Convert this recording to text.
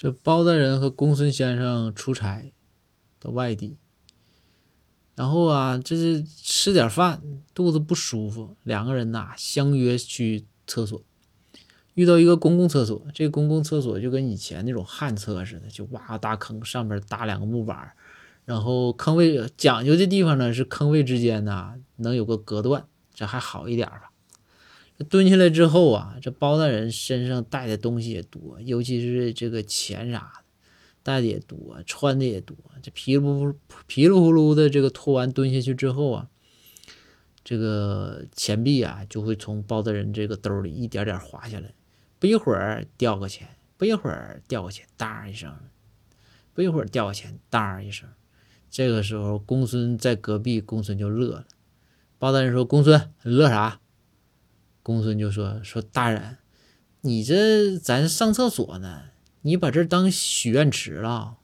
这包大人和公孙先生出差到外地，然后啊，这是吃点饭，肚子不舒服，两个人呐相约去厕所，遇到一个公共厕所，这公共厕所就跟以前那种旱厕似的，就挖个大坑，上面搭两个木板，然后坑位讲究的地方呢是坑位之间呢能有个隔断，这还好一点吧。蹲下来之后啊，这包大人身上带的东西也多，尤其是这个钱啥的带的也多，穿的也多。这皮里呼皮里呼噜的这个拖完蹲下去之后啊，这个钱币啊就会从包大人这个兜里一点点滑下来，不一会儿掉个钱，不一会儿掉个钱，当一声，不一会儿掉个钱，当一声。这个时候公孙在隔壁，公孙就乐了。包大人说：“公孙，你乐啥？”公孙就说：“说大人，你这咱上厕所呢，你把这当许愿池了。”